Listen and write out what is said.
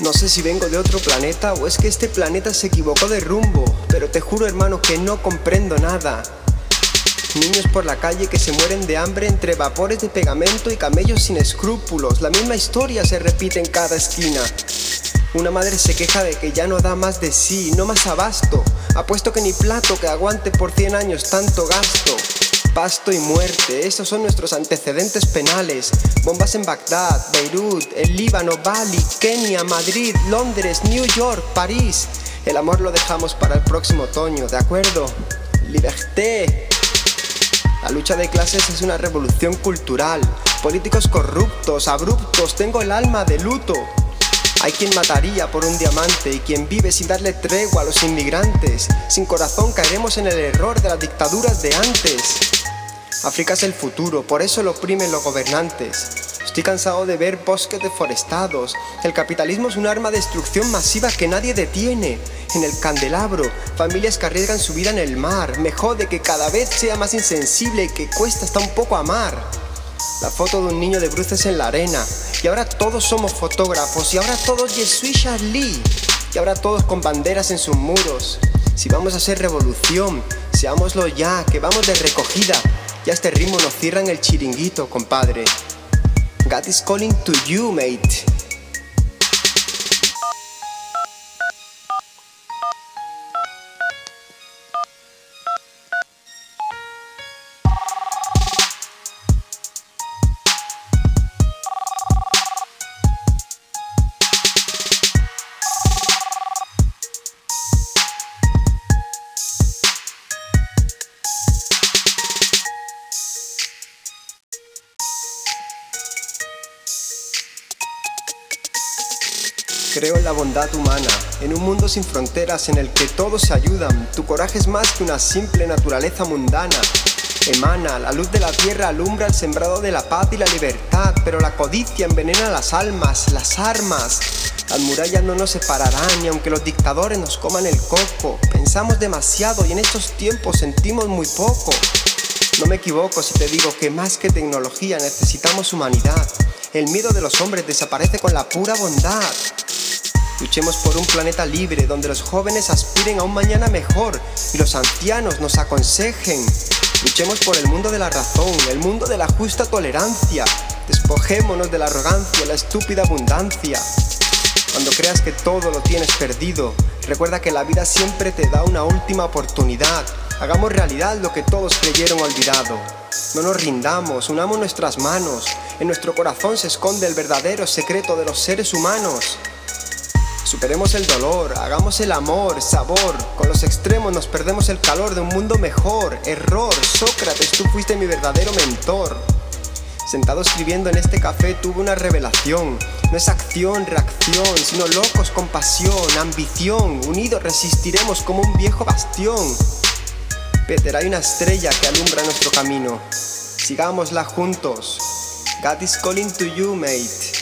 No sé si vengo de otro planeta o es que este planeta se equivocó de rumbo, pero te juro hermano que no comprendo nada. Niños por la calle que se mueren de hambre entre vapores de pegamento y camellos sin escrúpulos. La misma historia se repite en cada esquina. Una madre se queja de que ya no da más de sí, no más abasto. Apuesto que ni plato que aguante por 100 años tanto gasto. Pasto y muerte, esos son nuestros antecedentes penales. Bombas en Bagdad, Beirut, el Líbano, Bali, Kenia, Madrid, Londres, New York, París. El amor lo dejamos para el próximo otoño, ¿de acuerdo? Liberté. La lucha de clases es una revolución cultural. Políticos corruptos, abruptos, tengo el alma de luto. Hay quien mataría por un diamante y quien vive sin darle tregua a los inmigrantes. Sin corazón caeremos en el error de las dictaduras de antes. África es el futuro, por eso lo oprimen los gobernantes. Estoy cansado de ver bosques deforestados. El capitalismo es un arma de destrucción masiva que nadie detiene. En el candelabro, familias que arriesgan su vida en el mar. Me jode que cada vez sea más insensible y que cuesta hasta un poco amar. La foto de un niño de bruces en la arena. Y ahora todos somos fotógrafos. Y ahora todos Yesui Charlie. Y ahora todos con banderas en sus muros. Si vamos a hacer revolución, seámoslo ya, que vamos de recogida. Ya este ritmo nos cierra en el chiringuito, compadre. God is calling to you, mate. Creo en la bondad humana, en un mundo sin fronteras en el que todos se ayudan. Tu coraje es más que una simple naturaleza mundana. Emana, la luz de la tierra alumbra el sembrado de la paz y la libertad, pero la codicia envenena las almas, las armas. Las murallas no nos separarán y aunque los dictadores nos coman el coco, pensamos demasiado y en estos tiempos sentimos muy poco. No me equivoco si te digo que más que tecnología necesitamos humanidad. El miedo de los hombres desaparece con la pura bondad. Luchemos por un planeta libre donde los jóvenes aspiren a un mañana mejor y los ancianos nos aconsejen. Luchemos por el mundo de la razón, el mundo de la justa tolerancia. Despojémonos de la arrogancia, la estúpida abundancia. Cuando creas que todo lo tienes perdido, recuerda que la vida siempre te da una última oportunidad. Hagamos realidad lo que todos creyeron olvidado. No nos rindamos, unamos nuestras manos. En nuestro corazón se esconde el verdadero secreto de los seres humanos. Superemos el dolor, hagamos el amor, sabor. Con los extremos nos perdemos el calor de un mundo mejor. Error, Sócrates, tú fuiste mi verdadero mentor. Sentado escribiendo en este café tuve una revelación. No es acción, reacción, sino locos con pasión, ambición. Unidos resistiremos como un viejo bastión. Peter, hay una estrella que alumbra nuestro camino. Sigámosla juntos. God is calling to you, mate.